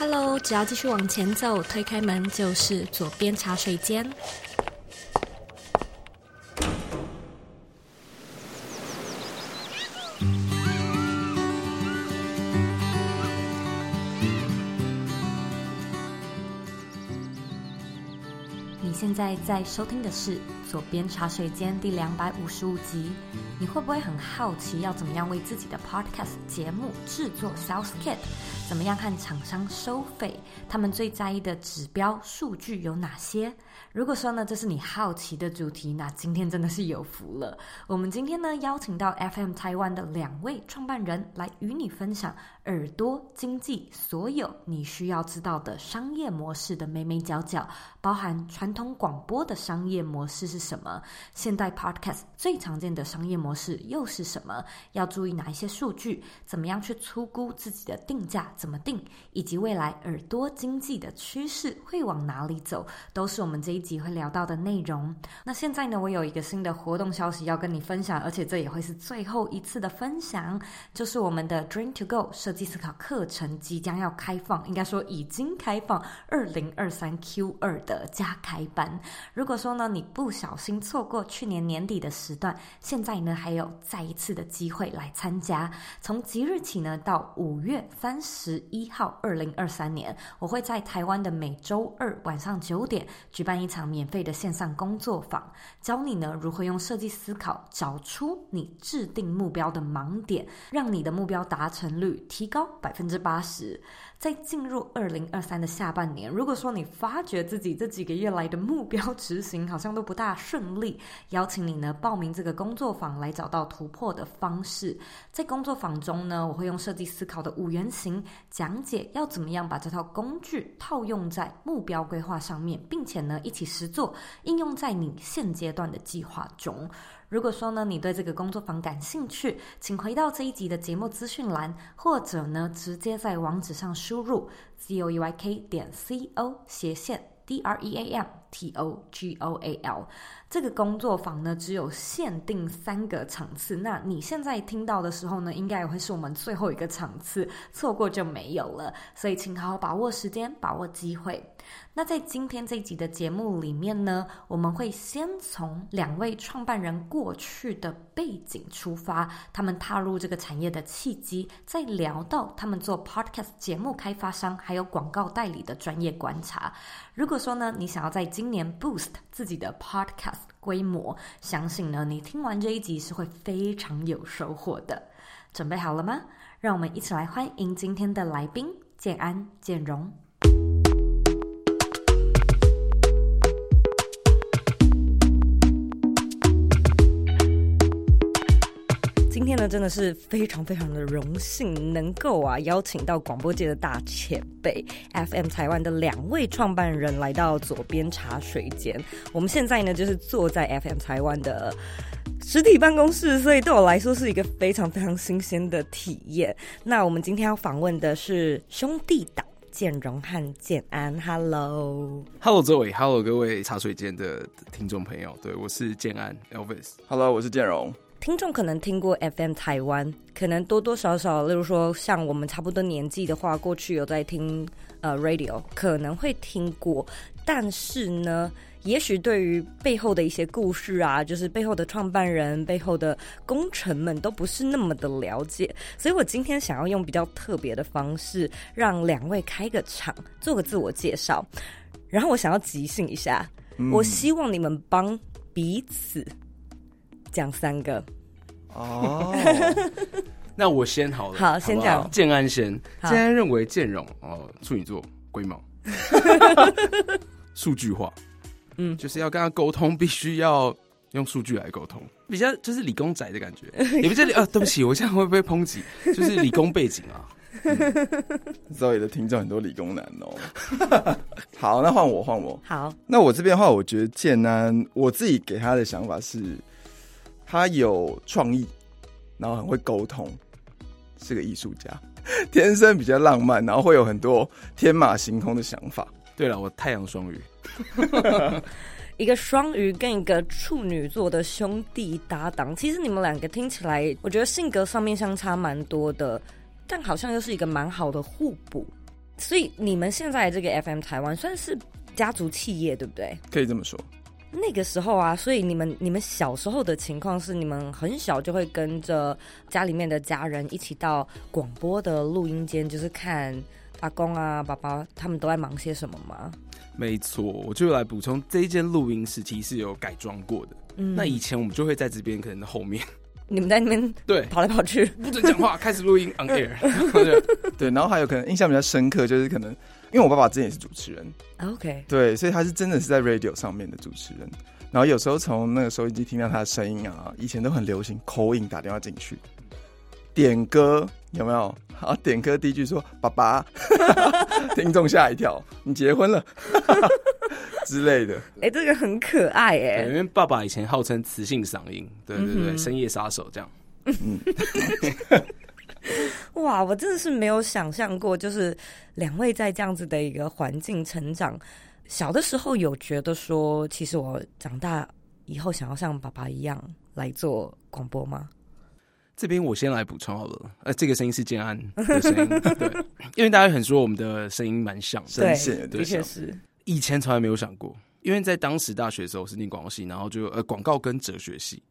Hello，只要继续往前走，推开门就是左边茶水间。你现在在收听的是《佐编茶水间》第两百五十五集。你会不会很好奇，要怎么样为自己的 Podcast 节目制作 Sales Kit？怎么样和厂商收费？他们最在意的指标数据有哪些？如果说呢，这是你好奇的主题，那今天真的是有福了。我们今天呢，邀请到 FM 台湾的两位创办人来与你分享耳朵经济所有你需要知道的商业模式的眉眉角角，包含传统广播的商业模式是什么，现代 Podcast 最常见的商业模式又是什么？要注意哪一些数据？怎么样去粗估自己的定价？怎么定？以及未来耳朵经济的趋势会往哪里走？都是我们这一集会聊到的内容。那现在呢，我有一个新的活动消息要跟你分享，而且这也会是最后一次的分享，就是我们的 Dream to Go 设计思考课程即将要开放，应该说已经开放，二零二三 Q 二的加开班。如果说呢，你不想小心错过去年年底的时段，现在呢还有再一次的机会来参加。从即日起呢，到五月三十一号，二零二三年，我会在台湾的每周二晚上九点举办一场免费的线上工作坊，教你呢如何用设计思考找出你制定目标的盲点，让你的目标达成率提高百分之八十。在进入二零二三的下半年，如果说你发觉自己这几个月来的目标执行好像都不大顺利，邀请你呢报名这个工作坊来找到突破的方式。在工作坊中呢，我会用设计思考的五原型讲解要怎么样把这套工具套用在目标规划上面，并且呢一起实作应用在你现阶段的计划中。如果说呢，你对这个工作坊感兴趣，请回到这一集的节目资讯栏，或者呢，直接在网址上输入 z o e y k 点 c o 斜线 d r e a m t o g o a l。这个工作坊呢，只有限定三个场次。那你现在听到的时候呢，应该也会是我们最后一个场次，错过就没有了。所以，请好好把握时间，把握机会。那在今天这一集的节目里面呢，我们会先从两位创办人过去的背景出发，他们踏入这个产业的契机，再聊到他们做 Podcast 节目开发商还有广告代理的专业观察。如果说呢，你想要在今年 boost 自己的 Podcast 规模，相信呢，你听完这一集是会非常有收获的。准备好了吗？让我们一起来欢迎今天的来宾建安、建荣。天呢，真的是非常非常的荣幸，能够啊邀请到广播界的大前辈 FM 台湾的两位创办人来到左边茶水间。我们现在呢，就是坐在 FM 台湾的实体办公室，所以对我来说是一个非常非常新鲜的体验。那我们今天要访问的是兄弟党建荣和建安。Hello，Hello，各位，Hello，各位茶水间的听众朋友，对，我是建安 Elvis。Hello，我是建荣。听众可能听过 FM 台湾，可能多多少少，例如说像我们差不多年纪的话，过去有在听呃 radio，可能会听过。但是呢，也许对于背后的一些故事啊，就是背后的创办人、背后的功臣们，都不是那么的了解。所以我今天想要用比较特别的方式，让两位开个场，做个自我介绍。然后我想要即兴一下，嗯、我希望你们帮彼此。讲三个哦，那我先好了，好，先讲建安先。建安认为建荣哦，处女座龟毛，数据化，嗯，就是要跟他沟通，必须要用数据来沟通，比较就是理工仔的感觉。也不是理啊，对不起，我这样会不会抨击？就是理工背景啊。Zoe 的听众很多理工男哦。好，那换我，换我。好，那我这边的话，我觉得建安，我自己给他的想法是。他有创意，然后很会沟通，是个艺术家，天生比较浪漫，然后会有很多天马行空的想法。对了，我太阳双鱼，一个双鱼跟一个处女座的兄弟搭档，其实你们两个听起来，我觉得性格上面相差蛮多的，但好像又是一个蛮好的互补。所以你们现在这个 FM 台湾算是家族企业，对不对？可以这么说。那个时候啊，所以你们你们小时候的情况是，你们很小就会跟着家里面的家人一起到广播的录音间，就是看阿公啊、爸爸他们都在忙些什么吗？没错，我就来补充，这一间录音室其实是有改装过的。嗯，那以前我们就会在这边，可能后面。你们在那边 对跑来跑去，不准讲话，开始录音 on air。对，然后还有可能印象比较深刻，就是可能因为我爸爸之前也是主持人，OK，对，所以他是真的是在 radio 上面的主持人。然后有时候从那个收音机听到他的声音啊，以前都很流行 call in 打电话进去。点歌，有没有？好，点歌第一句说爸爸，听众吓一跳，你结婚了。之类的，哎、欸，这个很可爱哎、欸，因为爸爸以前号称磁性嗓音，对对对，嗯、深夜杀手这样。嗯，哇，我真的是没有想象过，就是两位在这样子的一个环境成长，小的时候有觉得说，其实我长大以后想要像爸爸一样来做广播吗？这边我先来补充好了，呃，这个声音是建安的声音，对，因为大家很说我们的声音蛮像，对，的确是。以前从来没有想过，因为在当时大学的时候是念广告系，然后就呃广告跟哲学系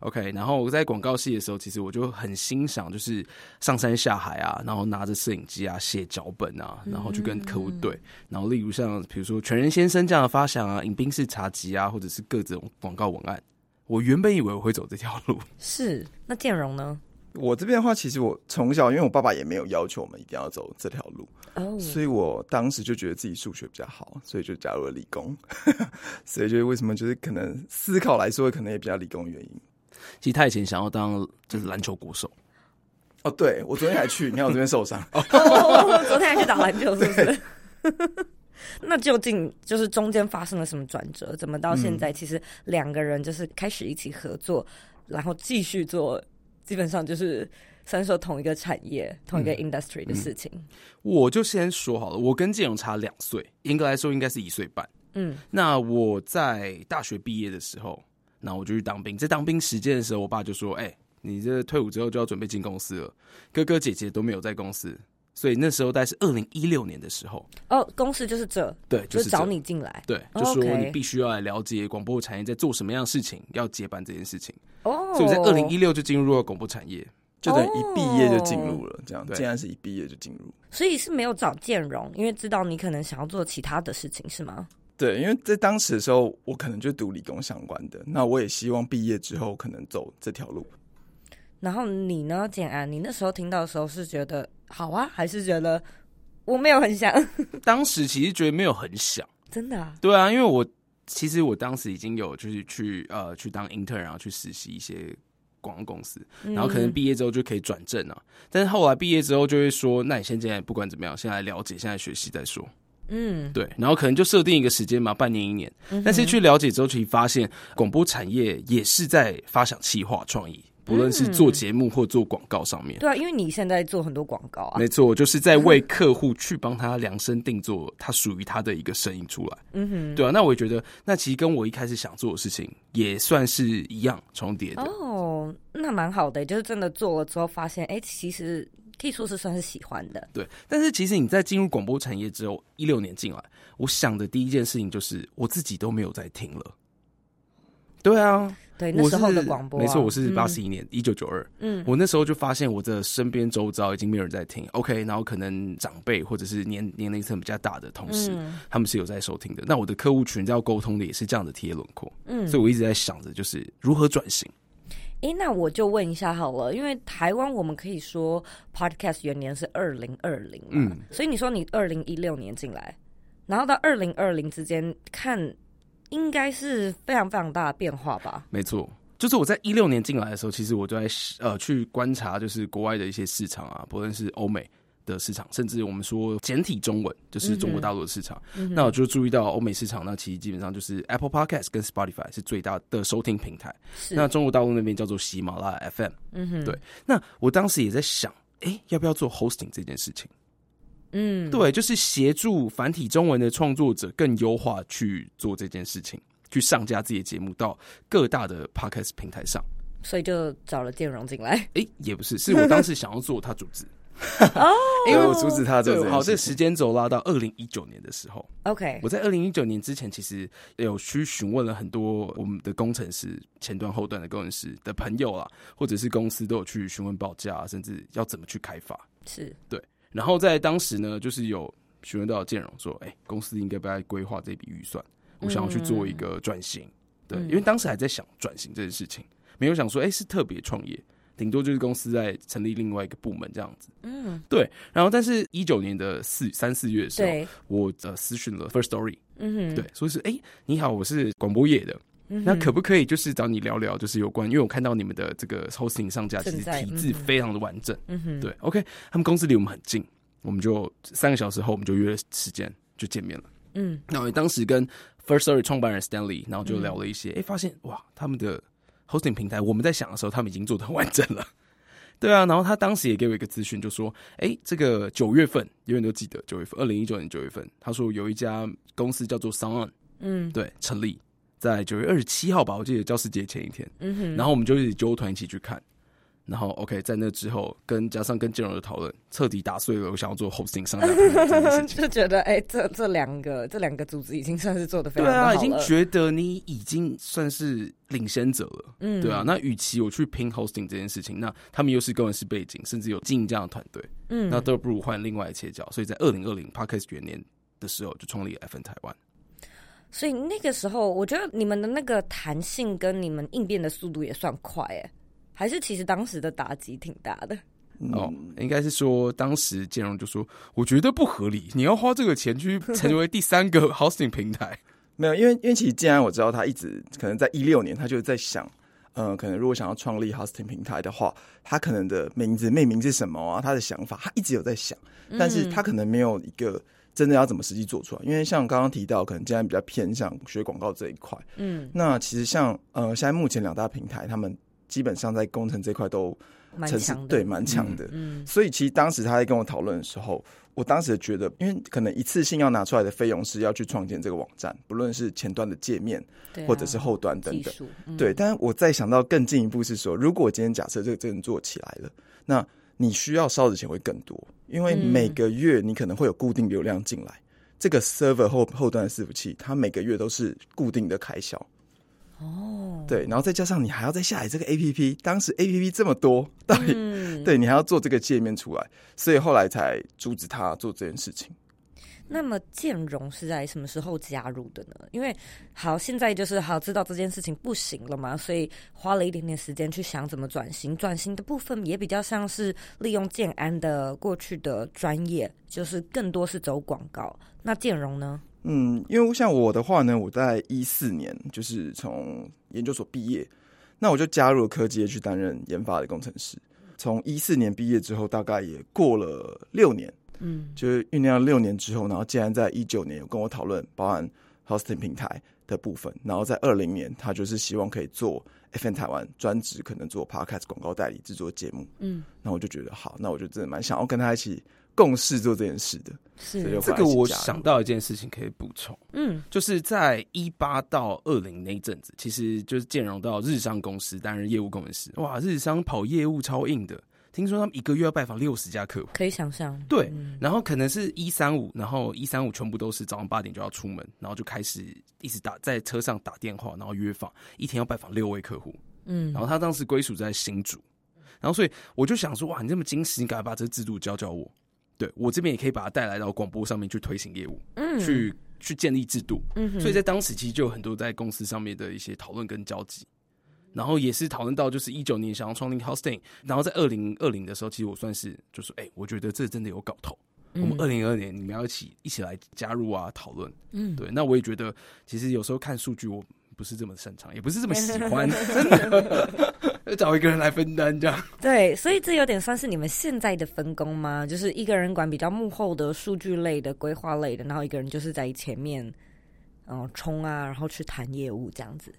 ，OK，然后我在广告系的时候，其实我就很欣赏，就是上山下海啊，然后拿着摄影机啊写脚本啊，然后去跟客户对，然后例如像比如说全人先生这样的发想啊，饮宾式茶几啊，或者是各种广告文案，我原本以为我会走这条路，是那建荣呢？我这边的话，其实我从小，因为我爸爸也没有要求我们一定要走这条路，oh. 所以我当时就觉得自己数学比较好，所以就加入了理工。所以就是为什么，就是可能思考来说，可能也比较理工的原因。其实他以前想要当就是篮球国手。哦，对，我昨天还去，你看我这边受伤。哦，昨天还去打篮球，是不是？那究竟就是中间发生了什么转折？怎么到现在，其实两个人就是开始一起合作，然后继续做。基本上就是算说同一个产业、同一个 industry 的事情。嗯嗯。我就先说好了，我跟建勇差两岁，严格来说应该是一岁半。嗯，那我在大学毕业的时候，那我就去当兵。在当兵时间的时候，我爸就说：“哎、欸，你这退伍之后就要准备进公司了，哥哥姐姐都没有在公司。”所以那时候大概是二零一六年的时候。哦，公司就是这，对，就是，就是找你进来，对，就说你必须要来了解广播产业在做什么样的事情，要接班这件事情。哦，所以我在二零一六就进入了广播产业，就等于一毕业就进入了，这样，对，竟然是一毕业就进入。所以是没有找建荣，因为知道你可能想要做其他的事情，是吗？对，因为在当时的时候，我可能就读理工相关的，那我也希望毕业之后可能走这条路。然后你呢，简安？你那时候听到的时候是觉得好啊，还是觉得我没有很想？当时其实觉得没有很想，真的啊？对啊，因为我。其实我当时已经有就是去呃去当 intern，然后去实习一些广告公司，然后可能毕业之后就可以转正了。嗯、但是后来毕业之后就会说，那你现在不管怎么样，先来了解，现在学习再说。嗯，对，然后可能就设定一个时间嘛，半年一年。嗯、但是去了解之后，其实发现广播产业也是在发想企划创意。无论是做节目或做广告上面，对啊，因为你现在做很多广告啊，没错，就是在为客户去帮他量身定做他属于他的一个声音出来，嗯哼，对啊，那我也觉得，那其实跟我一开始想做的事情也算是一样重叠的。哦，那蛮好的，就是真的做了之后发现，哎、欸，其实可以说是算是喜欢的，对，但是其实你在进入广播产业之后，一六年进来，我想的第一件事情就是我自己都没有在听了，对啊。对，那时候的广播、啊、没错，我是八十一年，一九九二。嗯，我那时候就发现我的身边周遭已经没有人在听。OK，然后可能长辈或者是年年龄层比较大的同事，他们是有在收听的。那我的客户群要沟通的也是这样的贴轮廓。嗯，所以我一直在想着，就是如何转型。哎、欸，那我就问一下好了，因为台湾我们可以说 Podcast 元年是二零二零嘛，嗯，所以你说你二零一六年进来，然后到二零二零之间看。应该是非常非常大的变化吧？没错，就是我在一六年进来的时候，其实我就在呃去观察，就是国外的一些市场啊，不论是欧美的市场，甚至我们说简体中文，就是中国大陆的市场。嗯、那我就注意到欧美市场，那其实基本上就是 Apple Podcast 跟 Spotify 是最大的收听平台。那中国大陆那边叫做喜马拉雅 FM。嗯哼，对。那我当时也在想，哎、欸，要不要做 hosting 这件事情？嗯，对，就是协助繁体中文的创作者更优化去做这件事情，去上架自己的节目到各大的 podcast 平台上，所以就找了建荣进来。哎、欸，也不是，是我当时想要做他主持。哦，因为我阻止他做这对，好，这个时间轴拉到二零一九年的时候，OK，我在二零一九年之前其实有去询问了很多我们的工程师、前端、后端的工程师的朋友啦，或者是公司都有去询问报价，甚至要怎么去开发，是。对。然后在当时呢，就是有询问到建荣说，哎、欸，公司应该不该规划这笔预算，我想要去做一个转型，嗯、对，因为当时还在想转型这件事情，没有想说，哎、欸，是特别创业。顶多就是公司在成立另外一个部门这样子，嗯，对。然后，但是一九年的四三四月的时候，我呃私讯了 First Story，嗯哼，对，说是哎、欸，你好，我是广播业的，嗯、那可不可以就是找你聊聊，就是有关，因为我看到你们的这个 hosting 上架其实体制非常的完整，嗯哼，对，OK，他们公司离我们很近，我们就三个小时后我们就约了时间就见面了，嗯，那我当时跟 Firstory 创办人 Stanley，然后就聊了一些，哎、嗯欸，发现哇，他们的。Hosting 平台，我们在想的时候，他们已经做的很完整了。对啊，然后他当时也给我一个资讯，就说：“哎、欸，这个九月份，永远都记得九月份，二零一九年九月份，他说有一家公司叫做 SoundOn，嗯，对，成立在九月二十七号吧，我记得教师节前一天。嗯哼，然后我们就一起揪团一起去看。”然后，OK，在那之后，跟加上跟建融的讨论，彻底打碎了我想要做 hosting 上架。就觉得，哎，这这两个这两个组织已经算是做的非常好了。对啊，已经觉得你已经算是领先者了。嗯，对啊。那与其我去拼 hosting 这件事情，那他们又是工程师背景，甚至有经营这样的团队，嗯，那都不如换另外一切角。所以在二零二零 Podcast 元年的时候，就创立了 FN 台湾。所以那个时候，我觉得你们的那个弹性跟你们应变的速度也算快，哎。还是其实当时的打击挺大的。哦，应该是说当时建融就说，我觉得不合理，你要花这个钱去 成为第三个 hosting 平台，没有，因为因为其实既然我知道他一直可能在一六年，他就在想，嗯、呃，可能如果想要创立 hosting 平台的话，他可能的名字命名是什么啊？他的想法他一直有在想，但是他可能没有一个真的要怎么实际做出来，因为像刚刚提到，可能建然比较偏向学广告这一块，嗯，那其实像呃，现在目前两大平台他们。基本上在工程这块都蛮强，对，蛮强的。嗯，所以其实当时他在跟我讨论的时候，我当时觉得，因为可能一次性要拿出来的费用是要去创建这个网站，不论是前端的界面，或者是后端等等。对，但是我再想到更进一步是说，如果今天假设这个真的做起来了，那你需要烧的钱会更多，因为每个月你可能会有固定流量进来，这个 server 后后端的伺服器，它每个月都是固定的开销。哦，oh. 对，然后再加上你还要再下载这个 APP，当时 APP 这么多，到底、嗯、对你还要做这个界面出来，所以后来才阻止他做这件事情。那么建融是在什么时候加入的呢？因为好，现在就是好知道这件事情不行了嘛，所以花了一点点时间去想怎么转型。转型的部分也比较像是利用建安的过去的专业，就是更多是走广告。那建融呢？嗯，因为像我的话呢，我在一四年就是从研究所毕业，那我就加入了科技业去担任研发的工程师。从一四年毕业之后，大概也过了六年，嗯，就是酝酿六年之后，然后竟然在一九年有跟我讨论，包含 hosting 平台的部分，然后在二零年，他就是希望可以做 FM 台湾专职，可能做 podcast 广告代理制作节目，嗯，那我就觉得好，那我就真的蛮想要跟他一起。共事做这件事的，是。这个我想到一件事情可以补充，嗯，就是在一八到二零那一阵子，其实就是建融到日商公司担任业务工程师，哇，日商跑业务超硬的，听说他们一个月要拜访六十家客户，可以想象，对，然后可能是一三五，然后一三五全部都是早上八点就要出门，然后就开始一直打在车上打电话，然后约访，一天要拜访六位客户，嗯，然后他当时归属在新竹，然后所以我就想说，哇，你这么精实，你赶快把这个制度教教我。对，我这边也可以把它带来到广播上面去推行业务，嗯，去去建立制度，嗯，所以在当时其实就有很多在公司上面的一些讨论跟交集，然后也是讨论到就是一九年想要创立 hosting，然后在二零二零的时候，其实我算是就是，哎、欸，我觉得这真的有搞头，嗯、我们二零二二年你们要一起一起来加入啊，讨论，嗯，对，那我也觉得其实有时候看数据我不是这么擅长，也不是这么喜欢，真的。找一个人来分担，这样对，所以这有点算是你们现在的分工吗？就是一个人管比较幕后的数据类的、规划类的，然后一个人就是在前面，嗯、呃，冲啊，然后去谈业务这样子。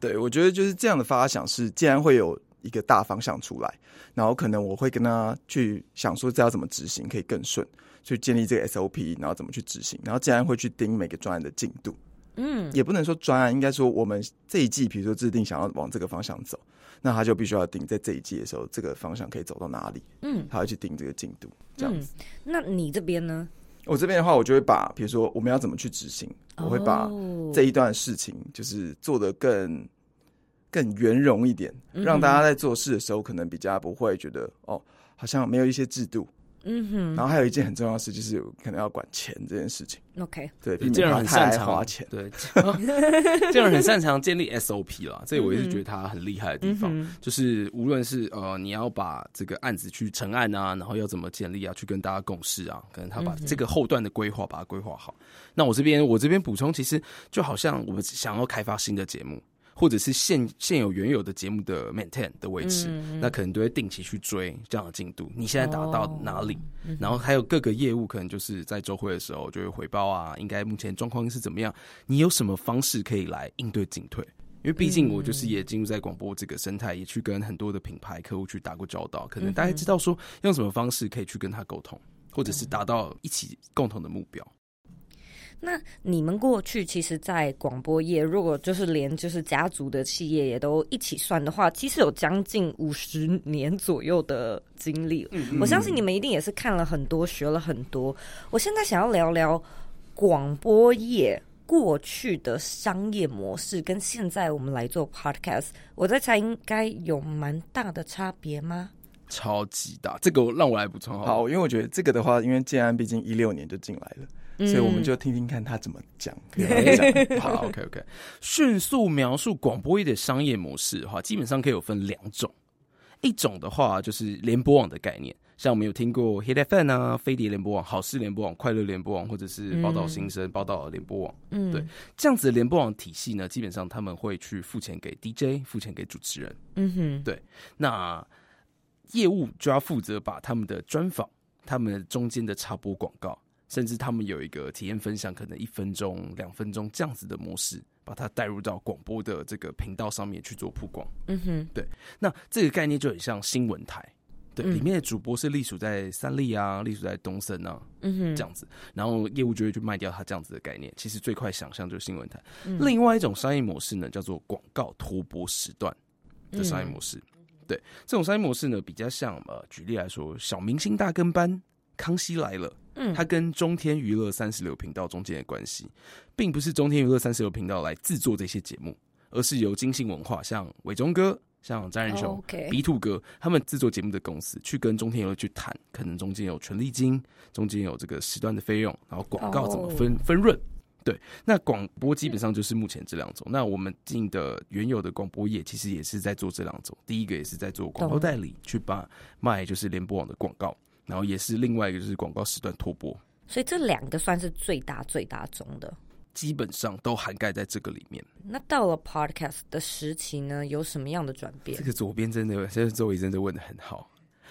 对，我觉得就是这样的发想是，既然会有一个大方向出来，然后可能我会跟他去想说，这要怎么执行可以更顺，去建立这个 SOP，然后怎么去执行，然后既然会去盯每个专案的进度。嗯，也不能说专案，应该说我们这一季，比如说制定想要往这个方向走，那他就必须要定在这一季的时候，这个方向可以走到哪里，嗯，他要去定这个进度，这样子。嗯、那你这边呢？我这边的话，我就会把，比如说我们要怎么去执行，我会把这一段事情就是做得更更圆融一点，让大家在做事的时候可能比较不会觉得哦，好像没有一些制度。嗯哼，然后还有一件很重要的事，就是可能要管钱这件事情。OK，对，这样很擅长花钱，对，这样很擅长建立 SOP 啦。这我也是觉得他很厉害的地方，嗯、就是无论是呃你要把这个案子去成案啊，然后要怎么建立啊，去跟大家共识啊，可能他把这个后段的规划把它规划好。那我这边我这边补充，其实就好像我们想要开发新的节目。或者是现现有原有的节目的 maintain 的维持，嗯、那可能都会定期去追这样的进度。你现在达到哪里？哦、然后还有各个业务，可能就是在周会的时候就会回报啊，应该目前状况是怎么样？你有什么方式可以来应对进退？因为毕竟我就是也进入在广播这个生态，也去跟很多的品牌客户去打过交道，可能大家知道说用什么方式可以去跟他沟通，或者是达到一起共同的目标。那你们过去其实，在广播业，如果就是连就是家族的企业也都一起算的话，其实有将近五十年左右的经历。嗯嗯，我相信你们一定也是看了很多，学了很多。我现在想要聊聊广播业过去的商业模式，跟现在我们来做 podcast，我在猜应该有蛮大的差别吗？超级大，这个让我来补充好。好，因为我觉得这个的话，因为建安毕竟一六年就进来了。所以我们就听听看他怎么讲。嗯 好，OK OK。迅速描述广播业的商业模式的话，基本上可以有分两种。一种的话就是联播网的概念，像我们有听过 Hit FM 啊、飞碟联播网、好事联播网、快乐联播网，或者是报道新生、报道联播网。嗯，对，这样子的联播网体系呢，基本上他们会去付钱给 DJ，付钱给主持人。嗯哼，对。那业务就要负责把他们的专访、他们中间的插播广告。甚至他们有一个体验分享，可能一分钟、两分钟这样子的模式，把它带入到广播的这个频道上面去做曝光。嗯哼，对。那这个概念就很像新闻台，对，里面的主播是隶属在三立啊，隶属在东森啊，嗯哼，这样子。然后业务就会去卖掉它这样子的概念。其实最快想象就是新闻台。嗯、另外一种商业模式呢，叫做广告托播时段的商业模式。嗯、对，这种商业模式呢，比较像呃，举例来说，小明星大跟班，康熙来了。嗯，它跟中天娱乐三十六频道中间的关系，并不是中天娱乐三十六频道来制作这些节目，而是由金星文化，像伟忠哥、像张仁雄、B Two 哥他们制作节目的公司，去跟中天娱乐去谈，可能中间有权利金，中间有这个时段的费用，然后广告怎么分、oh. 分润？对，那广播基本上就是目前这两种。那我们进的原有的广播业，其实也是在做这两种。第一个也是在做广告代理，去把卖就是联播网的广告。然后也是另外一个就是广告时段托播，所以这两个算是最大最大宗的，基本上都涵盖在这个里面。那到了 Podcast 的时期呢，有什么样的转变？这个左边真的，现在周围真的问的很好。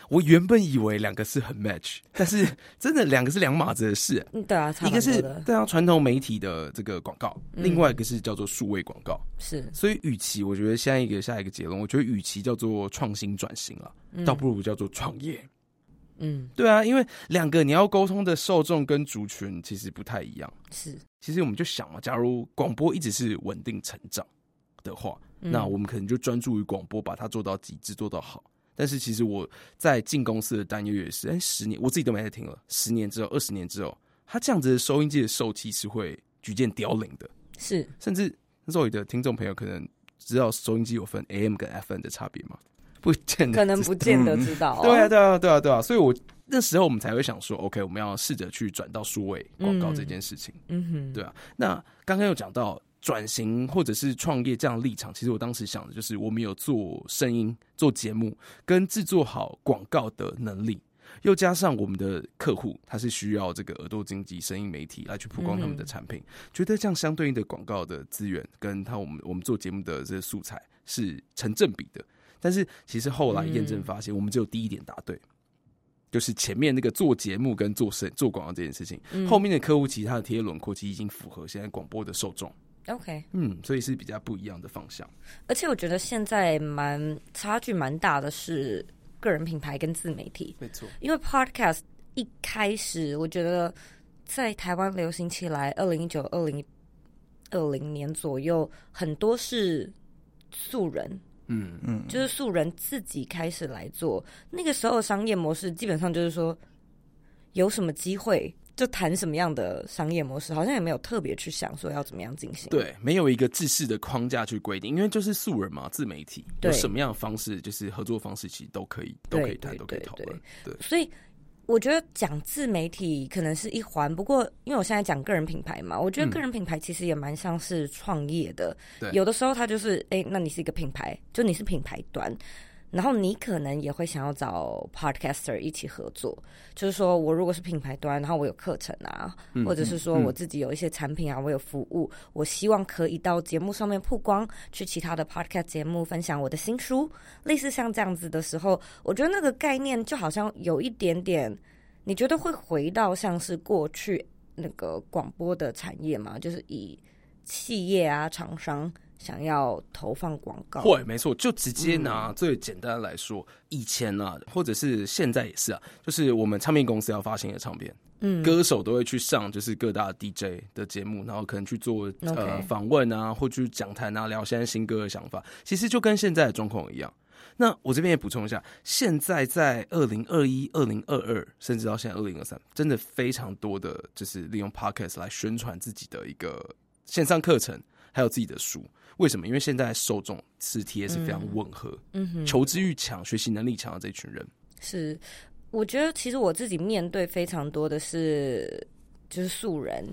我原本以为两个是很 match，但是真的两个是两码子的事。嗯，对啊。一个是对啊传统媒体的这个广告，嗯、另外一个是叫做数位广告。是，所以与其我觉得下一个下一个结论，我觉得与其叫做创新转型了，嗯、倒不如叫做创业。嗯，对啊，因为两个你要沟通的受众跟族群其实不太一样。是，其实我们就想嘛，假如广播一直是稳定成长的话，嗯、那我们可能就专注于广播，把它做到极致，做到好。但是其实我在进公司的担忧也是，哎，十年我自己都没在听了，十年之后、二十年之后，它这样子的收音机的售气是会逐渐凋零的。是，甚至那时候你的听众朋友可能知道收音机有分 AM 跟 FM 的差别吗？不见得，可能不见得知道、哦嗯。对啊，对啊，对啊，对啊，所以我那时候我们才会想说，OK，我们要试着去转到数位广告这件事情。嗯哼，对啊。那刚刚有讲到转型或者是创业这样的立场，其实我当时想的就是，我们有做声音、做节目跟制作好广告的能力，又加上我们的客户他是需要这个耳朵经济、声音媒体来去曝光他们的产品，嗯、觉得这样相对应的广告的资源跟他我们我们做节目的这些素材是成正比的。但是其实后来验证发现，我们只有第一点答对，嗯、就是前面那个做节目跟做声做广告这件事情，嗯、后面的客户其他的贴轮廓其实已经符合现在广播的受众。OK，嗯，所以是比较不一样的方向。而且我觉得现在蛮差距蛮大的是个人品牌跟自媒体，没错。因为 Podcast 一开始我觉得在台湾流行起来，二零一九、二零二零年左右，很多是素人，嗯嗯，就是素人自己开始来做。那个时候商业模式基本上就是说，有什么机会。就谈什么样的商业模式，好像也没有特别去想说要怎么样进行。对，没有一个制式的框架去规定，因为就是素人嘛，自媒体有什么样的方式，就是合作方式，其实都可以，都可以谈，都可以讨论。对，所以我觉得讲自媒体可能是一环，不过因为我现在讲个人品牌嘛，我觉得个人品牌其实也蛮像是创业的。对，有的时候它就是，哎、欸，那你是一个品牌，就你是品牌端。然后你可能也会想要找 podcaster 一起合作，就是说我如果是品牌端，然后我有课程啊，嗯、或者是说我自己有一些产品啊，嗯、我有服务，我希望可以到节目上面曝光，去其他的 podcast 节目分享我的新书，类似像这样子的时候，我觉得那个概念就好像有一点点，你觉得会回到像是过去那个广播的产业吗？就是以企业啊厂商。想要投放广告，会没错，就直接拿最简单来说，嗯、以前啊，或者是现在也是啊，就是我们唱片公司要发行的唱片，嗯，歌手都会去上就是各大 DJ 的节目，然后可能去做.呃访问啊，或去讲坛啊，聊现在新歌的想法，其实就跟现在的状况一样。那我这边也补充一下，现在在二零二一、二零二二，甚至到现在二零二三，真的非常多的就是利用 Podcast 来宣传自己的一个线上课程，还有自己的书。为什么？因为现在受众是 T S 非常吻合，嗯，嗯哼，求知欲强、学习能力强的这一群人。是，我觉得其实我自己面对非常多的是，就是素人，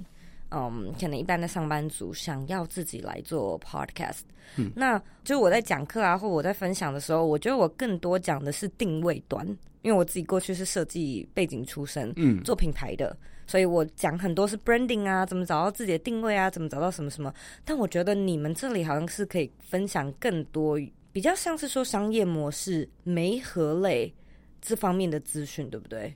嗯，可能一般的上班族想要自己来做 Podcast，嗯，那就我在讲课啊，或我在分享的时候，我觉得我更多讲的是定位端，因为我自己过去是设计背景出身，嗯，做品牌的。所以我讲很多是 branding 啊，怎么找到自己的定位啊，怎么找到什么什么。但我觉得你们这里好像是可以分享更多，比较像是说商业模式、媒合类这方面的资讯，对不对？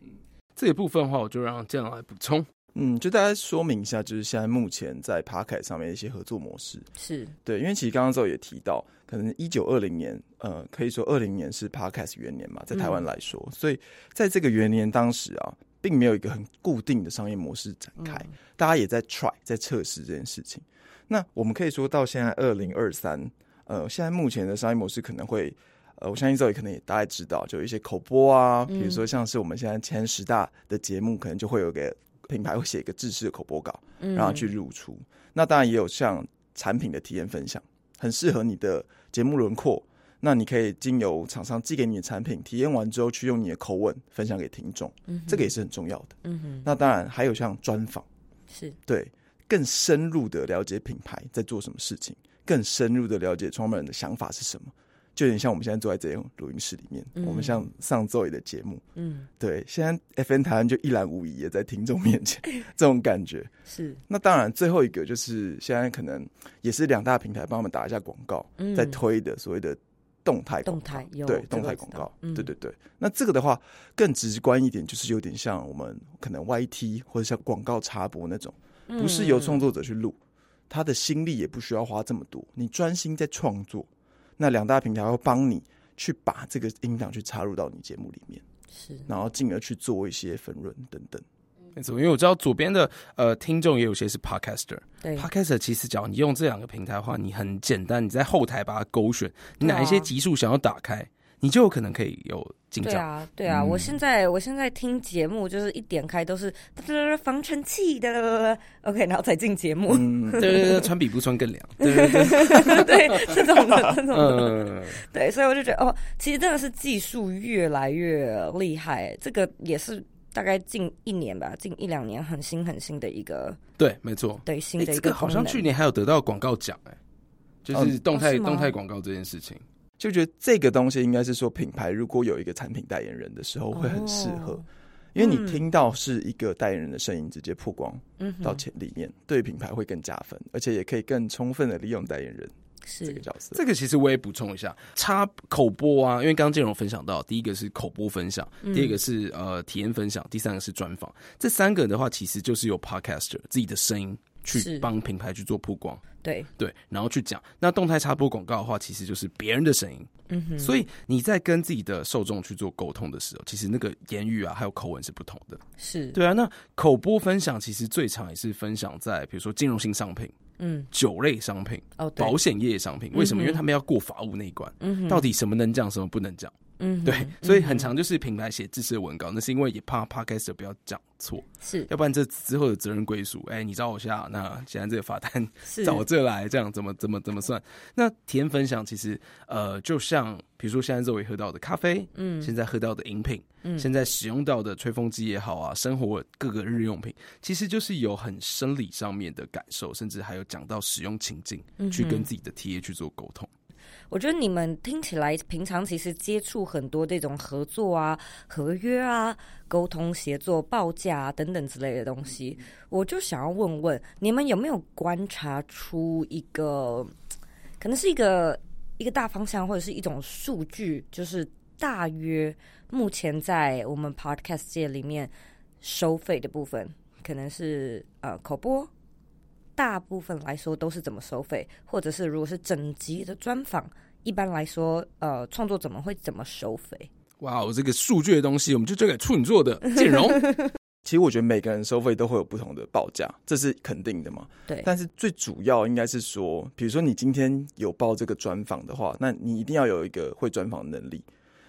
这一部分的话，我就让这样来补充。嗯，就大家说明一下，就是现在目前在 Podcast 上面的一些合作模式。是对，因为其实刚刚之后也提到，可能一九二零年，呃，可以说二零年是 Podcast 元年嘛，在台湾来说，嗯、所以在这个元年当时啊。并没有一个很固定的商业模式展开，嗯、大家也在 try 在测试这件事情。那我们可以说到现在二零二三，呃，现在目前的商业模式可能会，呃，我相信这里可能也大概知道，就有一些口播啊，比如说像是我们现在前十大的节目，可能就会有个品牌会写一个制式的口播稿，然后去露出。嗯、那当然也有像产品的体验分享，很适合你的节目轮廓。那你可以经由厂商寄给你的产品，体验完之后去用你的口吻分享给听众，嗯、哼。这个也是很重要的。嗯哼，那当然还有像专访，是。对更深入的了解品牌在做什么事情，更深入的了解创办人的想法是什么，就有点像我们现在坐在这录音室里面，嗯、我们像上 Zoe 的节目，嗯，对，现在 FN 台湾就一览无遗也在听众面前，这种感觉。是。那当然最后一个就是现在可能也是两大平台帮我们打一下广告，嗯、在推的所谓的。动态动态对动态广告，对对对。那这个的话更直观一点，就是有点像我们可能 YT 或者像广告插播那种，不是由创作者去录，他的心力也不需要花这么多，你专心在创作，那两大平台会帮你去把这个音档去插入到你节目里面，是，然后进而去做一些分润等等。没错，因为我知道左边的呃听众也有些是 podcaster，对，podcaster 其实只要你用这两个平台的话，你很简单，你在后台把它勾选，你哪一些集数想要打开，啊、你就有可能可以有进账。对啊，对啊，嗯、我现在我现在听节目就是一点开都是防尘器的，OK，然后才进节目。嗯，对对对，穿比不穿更凉。对 对对，对这种的 这种的，嗯、对，所以我就觉得哦，其实真的是技术越来越厉害，这个也是。大概近一年吧，近一两年很新很新的一个，对，没错，对新的一个、欸，好像去年还有得到广告奖哎，就是动态、哦、动态广告这件事情，就觉得这个东西应该是说品牌如果有一个产品代言人的时候会很适合，哦、因为你听到是一个代言人的声音直接曝光到前里面，嗯、对品牌会更加分，而且也可以更充分的利用代言人。是这个角色，这个其实我也补充一下，插口播啊，因为刚刚建荣分享到，第一个是口播分享，第二个是呃体验分享，第三个是专访，这三个的话，其实就是有 podcaster 自己的声音去帮品牌去做曝光，对对，然后去讲。那动态插播广告的话，其实就是别人的声音，嗯哼。所以你在跟自己的受众去做沟通的时候，其实那个言语啊，还有口吻是不同的，是对啊。那口播分享其实最常也是分享在比如说金融性商品。嗯，酒类商品，哦，保险业商品，为什么？因为他们要过法务那一关，嗯，到底什么能讲，什么不能讲？嗯，对，所以很常就是品牌写自制的文稿，那是因为也怕 Podcast 不要讲错，是，要不然这之后的责任归属，哎、欸，你找我下，那现在这个罚单找我这来，这样怎么怎么怎么算？那体验分享其实，呃，就像比如说现在这位喝到的咖啡，嗯，现在喝到的饮品，嗯，现在使用到的吹风机也好啊，生活各个日用品，其实就是有很生理上面的感受，甚至还有讲到使用情境，去跟自己的 TA 去做沟通。我觉得你们听起来平常其实接触很多这种合作啊、合约啊、沟通协作、报价啊等等之类的东西，我就想要问问你们有没有观察出一个，可能是一个一个大方向，或者是一种数据，就是大约目前在我们 Podcast 界里面收费的部分，可能是呃口播。大部分来说都是怎么收费，或者是如果是整集的专访，一般来说，呃，创作怎么会怎么收费？哇，我这个数据的东西，我们就交给处女座的建荣。其实我觉得每个人收费都会有不同的报价，这是肯定的嘛。对。但是最主要应该是说，比如说你今天有报这个专访的话，那你一定要有一个会专访的能力。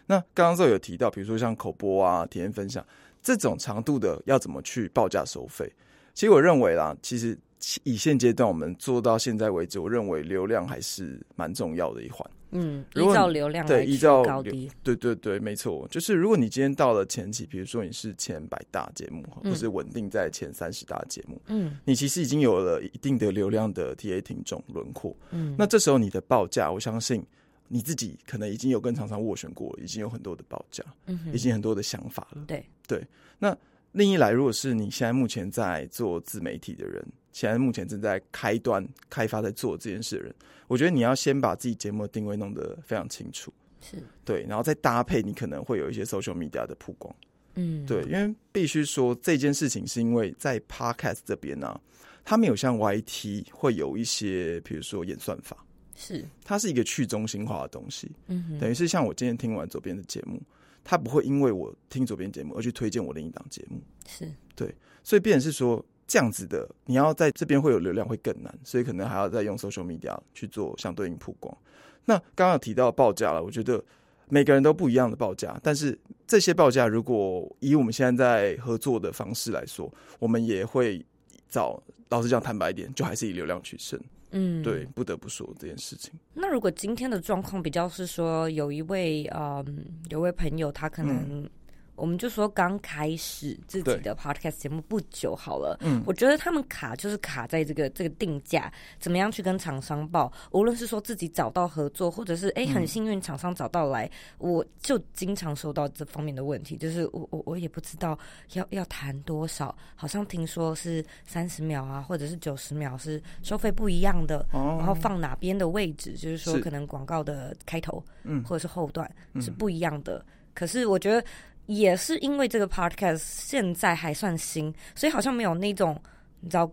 那刚刚这有提到，比如说像口播啊、体验分享这种长度的，要怎么去报价收费？其实我认为啦，其实。以现阶段我们做到现在为止，我认为流量还是蛮重要的一环。嗯，依照流量对，依照高低，对对对，没错。就是如果你今天到了前期，比如说你是前百大节目，或是稳定在前三十大节目，嗯，你其实已经有了一定的流量的 TA 听众轮廓。嗯，那这时候你的报价，我相信你自己可能已经有跟厂商斡旋过，已经有很多的报价，嗯，已经很多的想法了。对对，那。另一来，如果是你现在目前在做自媒体的人，现在目前正在开端开发在做这件事的人，我觉得你要先把自己节目的定位弄得非常清楚，是。对，然后再搭配你可能会有一些 social media 的曝光，嗯，对，因为必须说这件事情是因为在 podcast 这边呢、啊，它没有像 YT 会有一些，比如说演算法，是，它是一个去中心化的东西，嗯哼，等于是像我今天听完左边的节目。他不会因为我听左边节目而去推荐我另一档节目，是对，所以变成是说这样子的，你要在这边会有流量会更难，所以可能还要再用 social media 去做相对应曝光。那刚刚有提到报价了，我觉得每个人都不一样的报价，但是这些报价如果以我们现在在合作的方式来说，我们也会找，老实讲坦白一点，就还是以流量取胜。嗯，对，不得不说这件事情。那如果今天的状况比较是说，有一位嗯，有位朋友，他可能。嗯我们就说刚开始自己的 podcast 节目不久好了，嗯，我觉得他们卡就是卡在这个这个定价，怎么样去跟厂商报？无论是说自己找到合作，或者是哎、欸、很幸运厂商找到来，我就经常收到这方面的问题，就是我我我也不知道要要谈多少，好像听说是三十秒啊，或者是九十秒是收费不一样的，然后放哪边的位置，就是说可能广告的开头，嗯，或者是后段是不一样的。可是我觉得。也是因为这个 podcast 现在还算新，所以好像没有那种你知道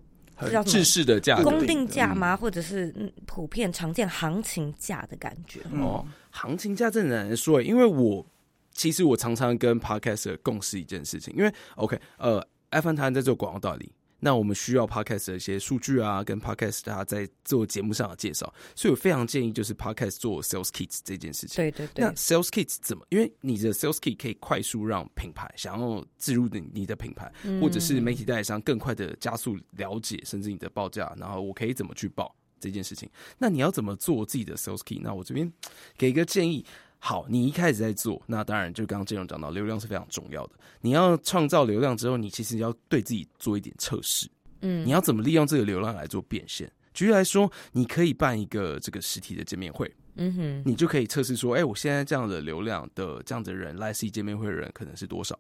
叫制式的价格公定价吗？或者是普遍常见行情价的感觉？哦，行情价真的很难说，因为我其实我常常跟 podcast 共识一件事情，因为 OK，呃，F1 台湾在做广告道理。那我们需要 Podcast 的一些数据啊，跟 Podcast 他在做节目上的介绍，所以我非常建议就是 Podcast 做 Sales Kit 这件事情。对对对。那 Sales Kit 怎么？因为你的 Sales Kit 可以快速让品牌想要置入你你的品牌，或者是媒体代理商更快的加速了解，甚至你的报价，然后我可以怎么去报这件事情。那你要怎么做自己的 Sales Kit？那我这边给一个建议。好，你一开始在做，那当然就刚刚建荣讲到，流量是非常重要的。你要创造流量之后，你其实要对自己做一点测试。嗯，你要怎么利用这个流量来做变现？举例来说，你可以办一个这个实体的见面会，嗯哼，你就可以测试说，哎、欸，我现在这样的流量的这样的人来实体见面会的人可能是多少？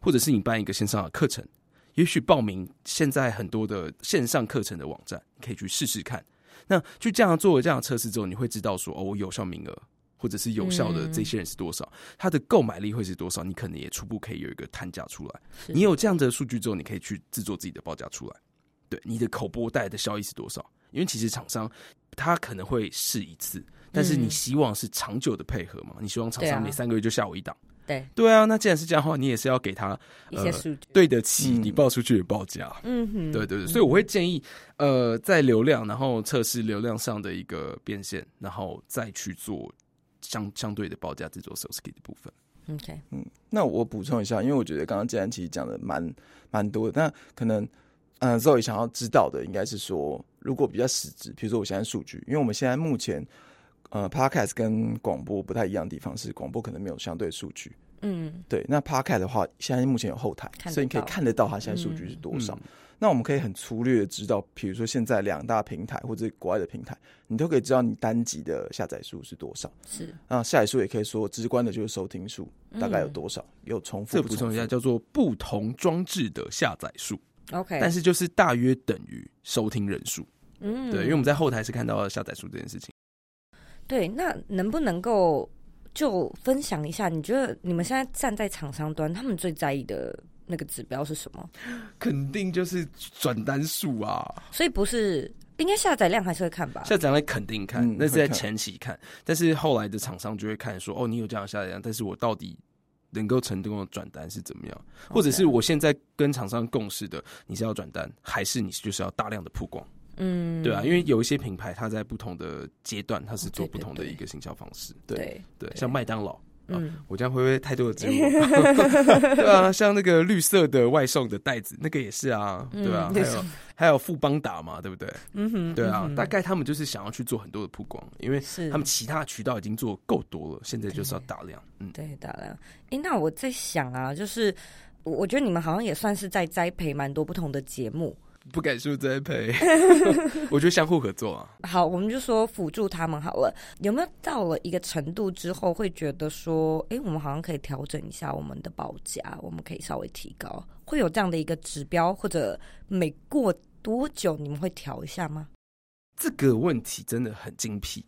或者是你办一个线上的课程，也许报名现在很多的线上课程的网站，可以去试试看。那就这样做了这样测试之后，你会知道说，哦，我有效名额。或者是有效的这些人是多少，他的购买力会是多少？你可能也初步可以有一个摊价出来。你有这样的数据之后，你可以去制作自己的报价出来。对，你的口播带来的效益是多少？因为其实厂商他可能会试一次，但是你希望是长久的配合嘛？你希望厂商每三个月就下我一档，对对啊，那既然是这样的话，你也是要给他一些数据，对得起你报出去的报价。嗯哼，对对对，所以我会建议，呃，在流量，然后测试流量上的一个变现，然后再去做相相对的报价制作 sales kit 的部分。OK，嗯，那我补充一下，因为我觉得刚刚既然其实讲的蛮蛮多的，那可能，嗯、呃，Zoe 想要知道的应该是说，如果比较实质，比如说我现在数据，因为我们现在目前，呃，Podcast 跟广播不太一样的地方是，广播可能没有相对数据，嗯，对，那 Podcast 的话，现在目前有后台，所以你可以看得到它现在数据是多少。嗯嗯那我们可以很粗略的知道，比如说现在两大平台或者国外的平台，你都可以知道你单集的下载数是多少。是那，下载数也可以说直观的就是收听数大概有多少，嗯、有重复。这补充一下，叫做不同装置的下载数。OK，但是就是大约等于收听人数。嗯，对，因为我们在后台是看到了下载数这件事情。对，那能不能够就分享一下？你觉得你们现在站在厂商端，他们最在意的？那个指标是什么？肯定就是转单数啊！所以不是应该下载量还是会看吧？下载量肯定看，嗯、那是在前期看，看但是后来的厂商就会看说，哦，你有这样下载量，但是我到底能够成功的转单是怎么样.或者是我现在跟厂商共识的，你是要转单，还是你就是要大量的曝光？嗯，对啊，因为有一些品牌，它在不同的阶段，它是做不同的一个行销方式。对，对，像麦当劳。嗯、啊，我这样会不会太多的植物？对啊，像那个绿色的外送的袋子，那个也是啊，对啊，还有还有富邦达嘛，对不对？嗯哼，对啊，大概他们就是想要去做很多的曝光，因为他们其他渠道已经做够多了，现在就是要大量。嗯，对，大量。哎，那我在想啊，就是我觉得你们好像也算是在栽培蛮多不同的节目。不敢说栽培，我觉得相互合作啊。好，我们就说辅助他们好了。有没有到了一个程度之后，会觉得说，哎、欸，我们好像可以调整一下我们的报价，我们可以稍微提高，会有这样的一个指标，或者每过多久你们会调一下吗？这个问题真的很精辟。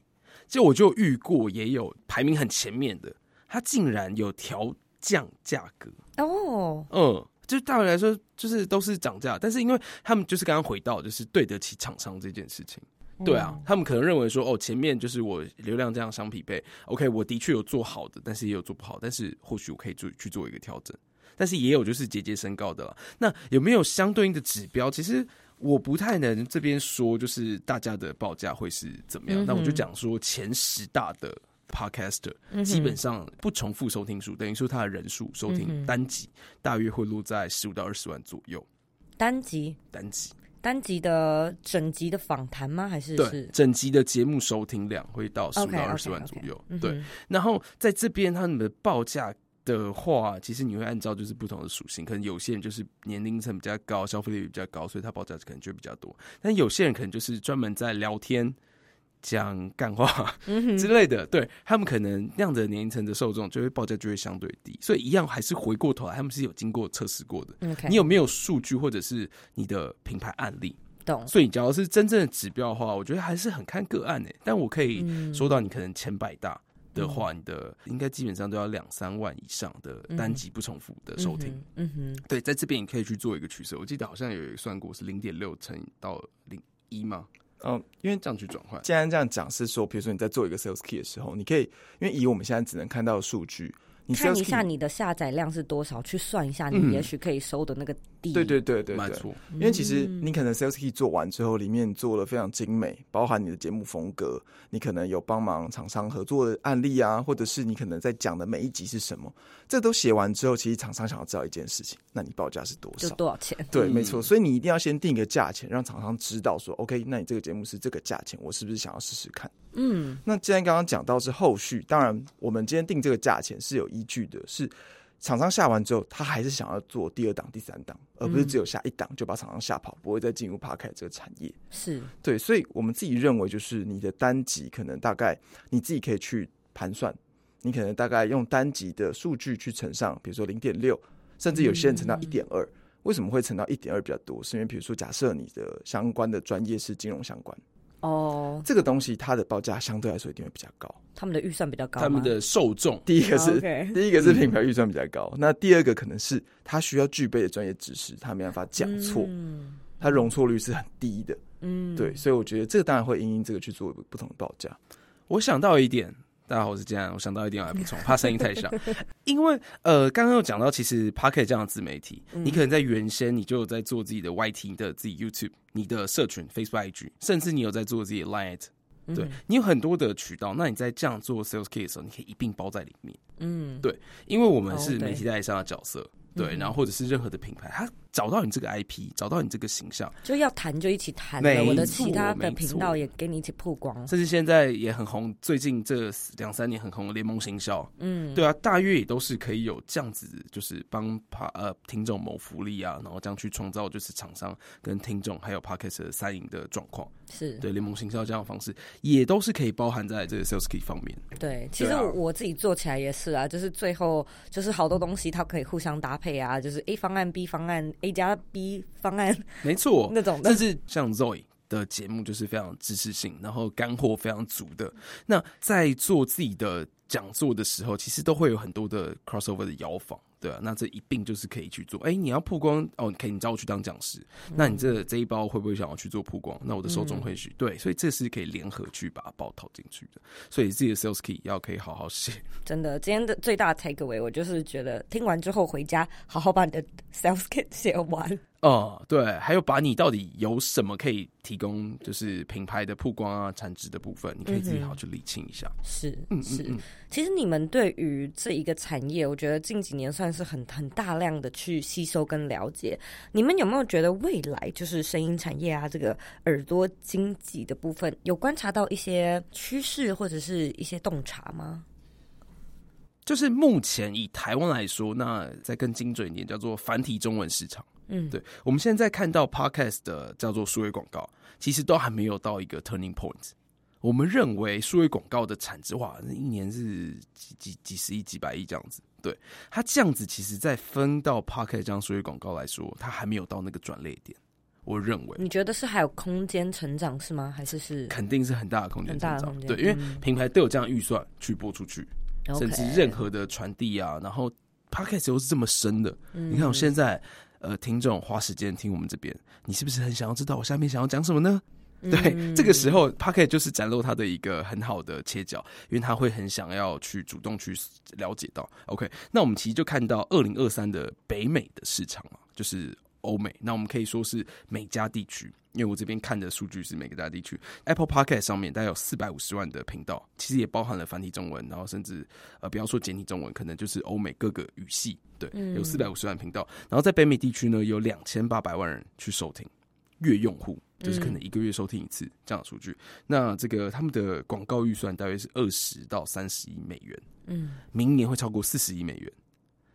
就我就遇过，也有排名很前面的，他竟然有调降价格哦，嗯。就大概来说，就是都是涨价，但是因为他们就是刚刚回到，就是对得起厂商这件事情，对啊，他们可能认为说，哦，前面就是我流量这样相匹配，OK，我的确有做好的，但是也有做不好，但是或许我可以做去做一个调整，但是也有就是节节升高的了。那有没有相对应的指标？其实我不太能这边说，就是大家的报价会是怎么样。那我就讲说前十大的。Podcaster 基本上不重复收听数，等于说它的人数收听单集大约会落在十五到二十万左右。单集，单集，单集的整集的访谈吗？还是对整集的节目收听量会到十五到二十万左右。Okay, okay, okay. 对，然后在这边他们的报价的话，其实你会按照就是不同的属性，可能有些人就是年龄层比较高，消费力比较高，所以他报价可能就会比较多。但有些人可能就是专门在聊天。讲干话之类的，对他们可能那样的年龄层的受众，就会报价就会相对低，所以一样还是回过头来，他们是有经过测试过的。你有没有数据或者是你的品牌案例？懂。所以，假如是真正的指标的话，我觉得还是很看个案诶。但我可以说到，你可能前百大的话，你的应该基本上都要两三万以上的单集不重复的收听。嗯哼，对，在这边你可以去做一个取舍。我记得好像有算过是零点六乘以到零一吗？嗯，因为这样去转换，既然这样讲是说，比如说你在做一个 sales key 的时候，你可以，因为以我们现在只能看到的数据。你看一下你的下载量是多少，去算一下你也许可以收的那个底。对对对对，没错。因为其实你可能 sales key 做完之后，里面做了非常精美，包含你的节目风格，你可能有帮忙厂商合作的案例啊，或者是你可能在讲的每一集是什么，这都写完之后，其实厂商想要知道一件事情，那你报价是多少？就多少钱？对，没错。所以你一定要先定一个价钱，让厂商知道说，OK，那你这个节目是这个价钱，我是不是想要试试看？嗯，那既然刚刚讲到是后续，当然我们今天定这个价钱是有依据的，是厂商下完之后，他还是想要做第二档、第三档，而不是只有下一档就把厂商吓跑，不会再进入 Podcast 这个产业。是对，所以我们自己认为，就是你的单集可能大概你自己可以去盘算，你可能大概用单集的数据去乘上，比如说零点六，甚至有些人乘到一点二。为什么会乘到一点二比较多？是因为比如说，假设你的相关的专业是金融相关。哦，这个东西它的报价相对来说一定会比较高。他们的预算比较高，他们的受众第一个是、oh, okay. 第一个是品牌预算比较高，嗯、那第二个可能是他需要具备的专业知识，他没办法讲错，嗯、他容错率是很低的。嗯，对，所以我觉得这个当然会因应这个去做不同的报价。我想到一点，大家好，我是建安。我想到一定要来补充，怕声音太小。因为呃，刚刚有讲到，其实 Podcast 这样的自媒体，嗯、你可能在原先你就有在做自己的 YT 你的自己 YouTube、你的社群 Facebook、IG，甚至你有在做自己的 Line，对、嗯、你有很多的渠道。那你在这样做 Sales Kit 的时候，你可以一并包在里面。嗯，对，因为我们是媒体代理商的角色，哦、对，对，然后或者是任何的品牌，它。找到你这个 IP，找到你这个形象，就要谈就一起谈。我的其他的频道也给你一起曝光。甚至现在也很红，最近这两三年很红的联盟行销，嗯，对啊，大约也都是可以有这样子，就是帮帕呃听众谋福利啊，然后这样去创造就是厂商跟听众还有 Podcast 的三赢的状况。是对联盟行销这样的方式，也都是可以包含在这个 Sales Kit 方面。对，其实我自己做起来也是啊，就是最后就是好多东西它可以互相搭配啊，就是 A 方案 B 方案。A 加 B 方案，没错，那种，但是像 Zoe 的节目就是非常知识性，然后干货非常足的。那在做自己的讲座的时候，其实都会有很多的 crossover 的邀访。对啊，那这一并就是可以去做。哎、欸，你要曝光哦，可以你找我去当讲师。嗯、那你这这一包会不会想要去做曝光？那我的受众会去、嗯、对，所以这是可以联合去把它包套进去的。所以自己的 sales key 要可以好好写。真的，今天的最大的 take away，我就是觉得听完之后回家好好把你的 sales key 写完。哦、嗯，对，还有把你到底有什么可以提供，就是品牌的曝光啊、产值的部分，你可以自己好好去理清一下。嗯、是，嗯是。其实你们对于这一个产业，我觉得近几年算是很很大量的去吸收跟了解。你们有没有觉得未来就是声音产业啊，这个耳朵经济的部分，有观察到一些趋势或者是一些洞察吗？就是目前以台湾来说，那再更精准一点，叫做繁体中文市场。嗯，对，我们现在看到 Podcast 的叫做数位广告，其实都还没有到一个 turning point。我们认为数位广告的产值，哇，一年是几几几十亿、几百亿这样子。对，它这样子，其实在分到 Podcast 这样数位广告来说，它还没有到那个转捩点。我认为，你觉得是还有空间成长是吗？还是是？肯定是很大的空间成长。对，因为品牌都有这样预算去播出去，嗯、甚至任何的传递啊，然后 Podcast 又是这么深的。嗯、你看我现在。呃，听众花时间听我们这边，你是不是很想要知道我下面想要讲什么呢？嗯、对，这个时候 p o c k e t 就是展露他的一个很好的切角，因为他会很想要去主动去了解到。OK，那我们其实就看到二零二三的北美的市场嘛，就是欧美。那我们可以说是美加地区。因为我这边看的数据是每个大地区，Apple Podcast 上面大概有四百五十万的频道，其实也包含了繁体中文，然后甚至呃不要说简体中文，可能就是欧美各个语系，对，有四百五十万频道。然后在北美地区呢，有两千八百万人去收听，月用户就是可能一个月收听一次这样的数据。那这个他们的广告预算大约是二十到三十亿美元，嗯，明年会超过四十亿美元。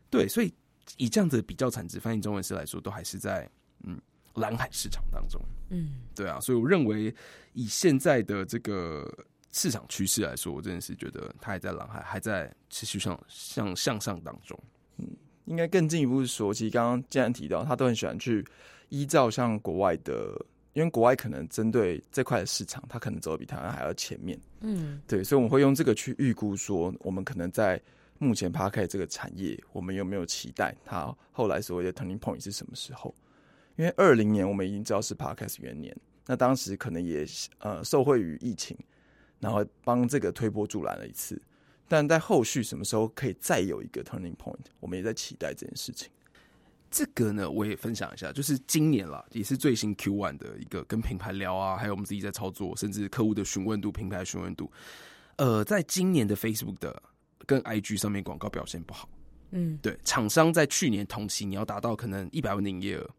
对，所以以这样子的比较产值，翻译中文师来说，都还是在嗯。蓝海市场当中，嗯，对啊，所以我认为以现在的这个市场趋势来说，我真的是觉得它还在蓝海，还在持续上向向上当中。嗯，应该更进一步说，其实刚刚既然提到，他都很喜欢去依照像国外的，因为国外可能针对这块的市场，它可能走的比台湾还要前面。嗯，对，所以我们会用这个去预估说，我们可能在目前 Podcast 这个产业，我们有没有期待它后来所谓的 turning point 是什么时候？因为二零年我们已经知道是 Podcast 元年，那当时可能也呃受惠于疫情，然后帮这个推波助澜了一次。但在后续什么时候可以再有一个 turning point，我们也在期待这件事情。这个呢，我也分享一下，就是今年啦，也是最新 Q one 的一个跟品牌聊啊，还有我们自己在操作，甚至客户的询问度、品牌询问度，呃，在今年的 Facebook 的跟 IG 上面广告表现不好。嗯，对，厂商在去年同期你要达到可能一百万的营业额。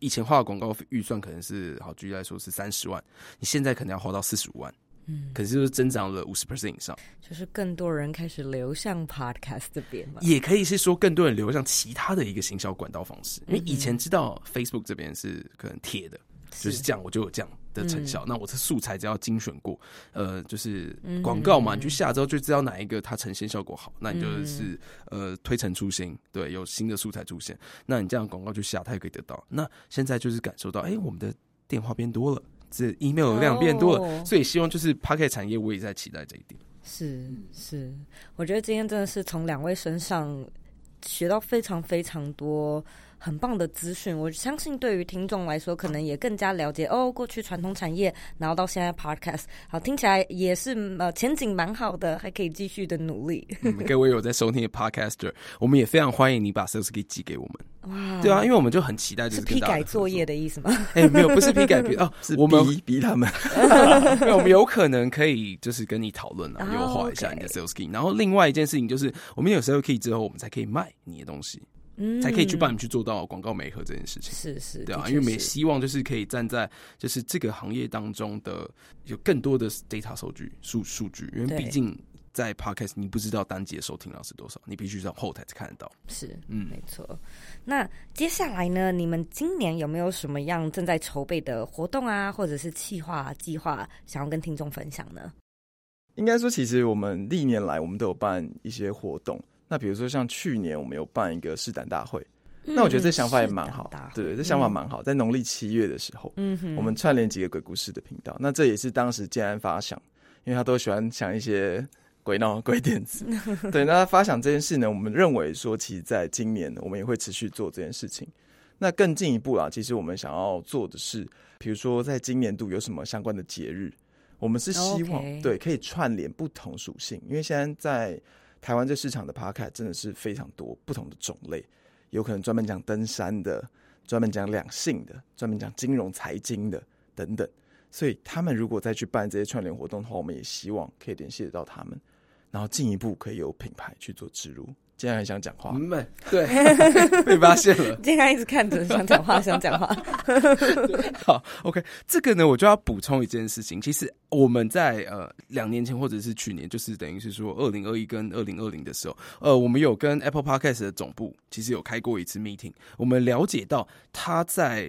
以前花的广告预算可能是好，举例来说是三十万，你现在可能要花到四十五万，嗯，可是就是增长了五十 percent 以上，就是更多人开始流向 podcast 这边嘛，也可以是说更多人流向其他的一个行销管道方式，因为以前知道 Facebook 这边是可能铁的，就是这样我就有这样。的成效，嗯、那我这素材只要精选过，呃，就是广告嘛，嗯、你去下之后就知道哪一个它呈现效果好，那你就是、嗯、呃推陈出新，对，有新的素材出现，那你这样广告就下，它也可以得到。那现在就是感受到，哎、欸，我们的电话变多了，这 email 量变多了，哦、所以希望就是 p a c k e t 产业，我也在期待这一点。是是，我觉得今天真的是从两位身上学到非常非常多。很棒的资讯。我相信对于听众来说，可能也更加了解哦，过去传统产业，然后到现在 Podcast，好，听起来也是呃前景蛮好的，还可以继续的努力。嗯、各位 有在收听的 Podcaster，我们也非常欢迎你把 Sales Kit 寄给我们。哇，对啊，因为我们就很期待，就是批改作业的意思吗？哎、欸，没有，不是批改，哦，是我们逼逼他们。我们有可能可以就是跟你讨论啊，优、oh, 化一下你的 Sales Kit。然后另外一件事情就是，我们有 Sales Kit 之后，我们才可以卖你的东西，嗯，才可以去帮你去做到广告媒合这件事情。是是，对啊，因为我们也希望就是可以站在就是这个行业当中的有更多的 data 数据数数据，因为毕竟。在 Podcast，你不知道单集的收听量是多少，你必须在后台才看得到。是，嗯，没错。那接下来呢？你们今年有没有什么样正在筹备的活动啊，或者是企划计划，想要跟听众分享呢？应该说，其实我们历年来我们都有办一些活动。那比如说像去年我们有办一个试胆大会，嗯，那我觉得这想法也蛮好。对，这想法蛮好。在农历七月的时候，嗯哼，我们串联几个鬼故事的频道。那这也是当时建安发想，因为他都喜欢想一些。鬼闹鬼点子，对，那发想这件事呢，我们认为说，其实在今年呢，我们也会持续做这件事情。那更进一步啊，其实我们想要做的是，比如说在今年度有什么相关的节日，我们是希望.对可以串联不同属性，因为现在在台湾这市场的 Podcast 真的是非常多不同的种类，有可能专门讲登山的，专门讲两性的，专门讲金融财经的等等。所以他们如果再去办这些串联活动的话，我们也希望可以联系得到他们。然后进一步可以有品牌去做植入。今天很想讲话，没对，被发现了。今天一直看着想讲话，想讲话。好，OK，这个呢，我就要补充一件事情。其实我们在呃两年前或者是去年，就是等于是说二零二一跟二零二零的时候，呃，我们有跟 Apple Podcast 的总部其实有开过一次 meeting，我们了解到他在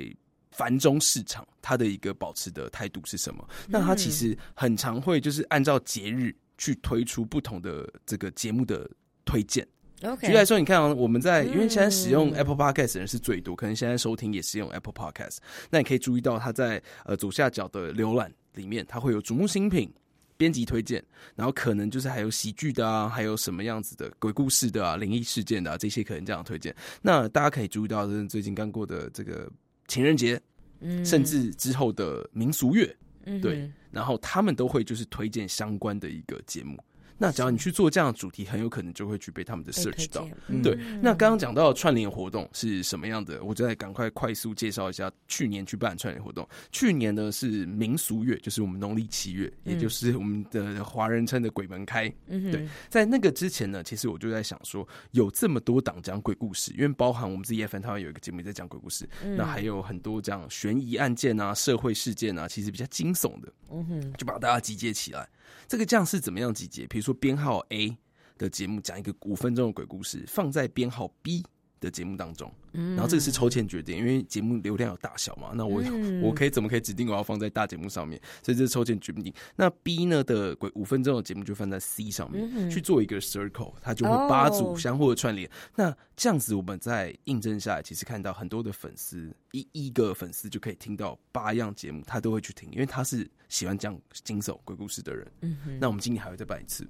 繁中市场他的一个保持的态度是什么。那他其实很常会就是按照节日。去推出不同的这个节目的推荐。Okay. 举例来说，你看啊，我们在因为现在使用 Apple Podcast 的人是最多，可能现在收听也是用 Apple Podcast。那你可以注意到，它在呃左下角的浏览里面，它会有瞩目新品、编辑推荐，然后可能就是还有喜剧的啊，还有什么样子的鬼故事的啊、灵异事件的啊，这些可能这样推荐。那大家可以注意到，就是最近刚过的这个情人节，嗯，甚至之后的民俗月。对，然后他们都会就是推荐相关的一个节目。那只要你去做这样的主题，很有可能就会去被他们的 search 到。对，嗯、那刚刚讲到串联活动是什么样的，我就再赶快快速介绍一下去年去办串联活动。去年呢是民俗月，就是我们农历七月，也就是我们的华人称的鬼门开。嗯，对，在那个之前呢，其实我就在想说，有这么多档讲鬼故事，因为包含我们自己 FN 他们有一个节目在讲鬼故事，那还有很多这样悬疑案件啊、社会事件啊，其实比较惊悚的。嗯哼，就把大家集结起来。这个这样是怎么样集结？比如说编号 A 的节目讲一个五分钟的鬼故事，放在编号 B 的节目当中，然后这个是抽签决定，因为节目流量有大小嘛。那我 我可以怎么可以指定我要放在大节目上面？所以这是抽签决定。那 B 呢的鬼五分钟的节目就放在 C 上面去做一个 circle，它就会八组相互的串联。那这样子我们在印证下来，其实看到很多的粉丝一一个粉丝就可以听到八样节目，他都会去听，因为他是喜欢讲惊悚鬼故事的人。嗯那我们今年还会再办一次。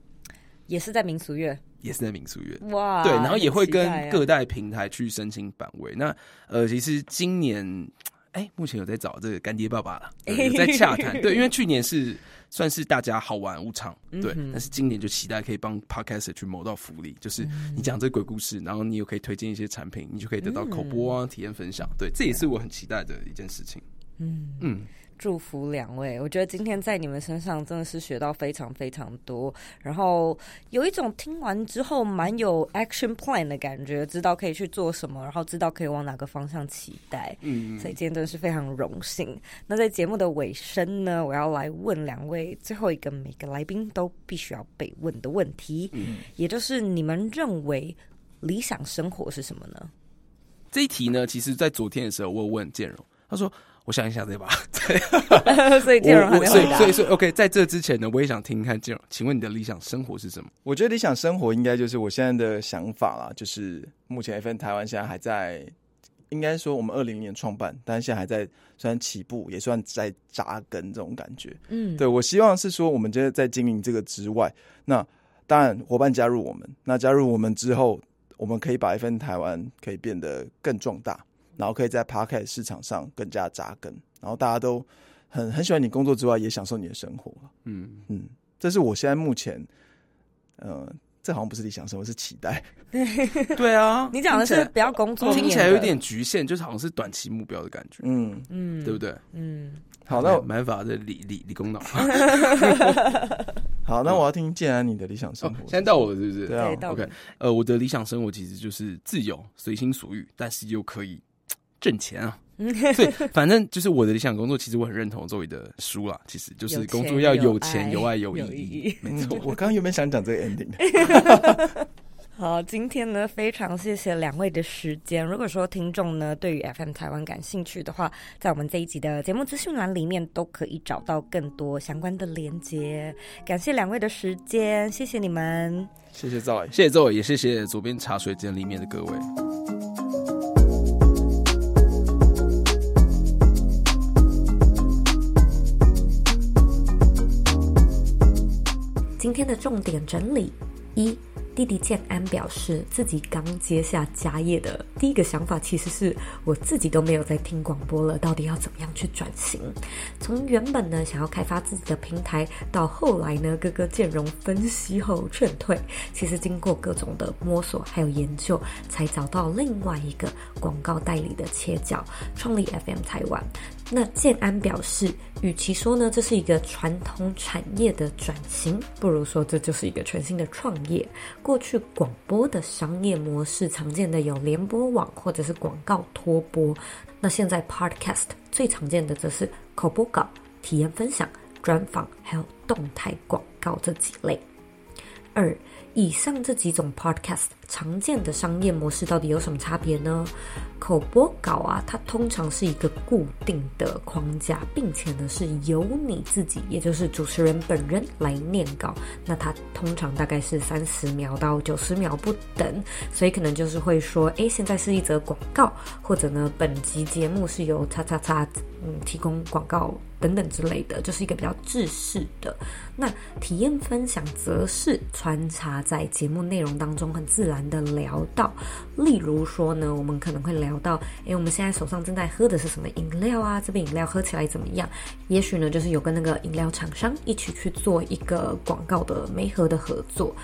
也是在民俗月，也是在民宿院哇，对，然后也会跟各代平台去申请版位。啊、那呃，其实今年哎、欸，目前有在找这个干爹爸爸了，有在洽谈。对，因为去年是算是大家好玩无常，对、嗯，但是今年就期待可以帮 Podcast 去谋到福利，就是你讲这个鬼故事，然后你又可以推荐一些产品，你就可以得到口播啊、嗯、体验分享。对，这也是我很期待的一件事情。嗯嗯。祝福两位，我觉得今天在你们身上真的是学到非常非常多，然后有一种听完之后蛮有 action plan 的感觉，知道可以去做什么，然后知道可以往哪个方向期待。嗯，所以今天真的是非常荣幸。那在节目的尾声呢，我要来问两位最后一个每个来宾都必须要被问的问题，嗯，也就是你们认为理想生活是什么呢？这一题呢，其实在昨天的时候我有问建荣，他说。我想一下，对吧？所以建荣还没回答。所以，所以，OK，在这之前呢，我也想听看建荣，请问你的理想生活是什么？我觉得理想生活应该就是我现在的想法啦，就是目前 EFM 台湾现在还在，应该说我们二零年创办，但是现在还在虽然起步，也算在扎根这种感觉。嗯，对，我希望是说，我们觉得在经营这个之外，那当然伙伴加入我们，那加入我们之后。我们可以把 FN 台湾可以变得更壮大，然后可以在 Podcast 市场上更加扎根，然后大家都很很喜欢你工作之外，也享受你的生活。嗯嗯，这是我现在目前，呃，这好像不是理想生活，是期待。对啊，你讲的是不要工作，听起来有点局限，就是好像是短期目标的感觉。嗯嗯，对不对？嗯。好，那买法的理理理工脑。好，那我要听建安你的理想生活。现在到我了，是不是？对啊。OK，呃，我的理想生活其实就是自由、随心所欲，但是又可以挣钱啊。所以，反正就是我的理想工作，其实我很认同作为的书啦。其实就是工作要有钱、有爱、有意义。没错，我刚刚有没有想讲这个 ending？好，今天呢，非常谢谢两位的时间。如果说听众呢对于 FM 台湾感兴趣的话，在我们这一集的节目资讯栏里面都可以找到更多相关的连接。感谢两位的时间，谢谢你们，谢谢赵伟，谢谢赵伟，也谢谢左边茶水间里面的各位。的重点整理一。弟弟建安表示，自己刚接下家业的第一个想法，其实是我自己都没有在听广播了，到底要怎么样去转型？从原本呢想要开发自己的平台，到后来呢哥哥建荣分析后劝退，其实经过各种的摸索还有研究，才找到另外一个广告代理的切角，创立 FM 台湾。那建安表示，与其说呢这是一个传统产业的转型，不如说这就是一个全新的创业。过去广播的商业模式常见的有联播网或者是广告托播，那现在 Podcast 最常见的则是口播稿、体验分享、专访，还有动态广告这几类。二以上这几种 podcast 常见的商业模式到底有什么差别呢？口播稿啊，它通常是一个固定的框架，并且呢是由你自己，也就是主持人本人来念稿。那它通常大概是三十秒到九十秒不等，所以可能就是会说，诶，现在是一则广告，或者呢，本集节目是由叉叉叉嗯提供广告等等之类的，就是一个比较制式的。那体验分享则是穿插在节目内容当中，很自然的聊到，例如说呢，我们可能会聊到，诶，我们现在手上正在喝的是什么饮料啊？这杯饮料喝起来怎么样？也许呢，就是有跟那个饮料厂商一起去做一个广告的媒合的合作，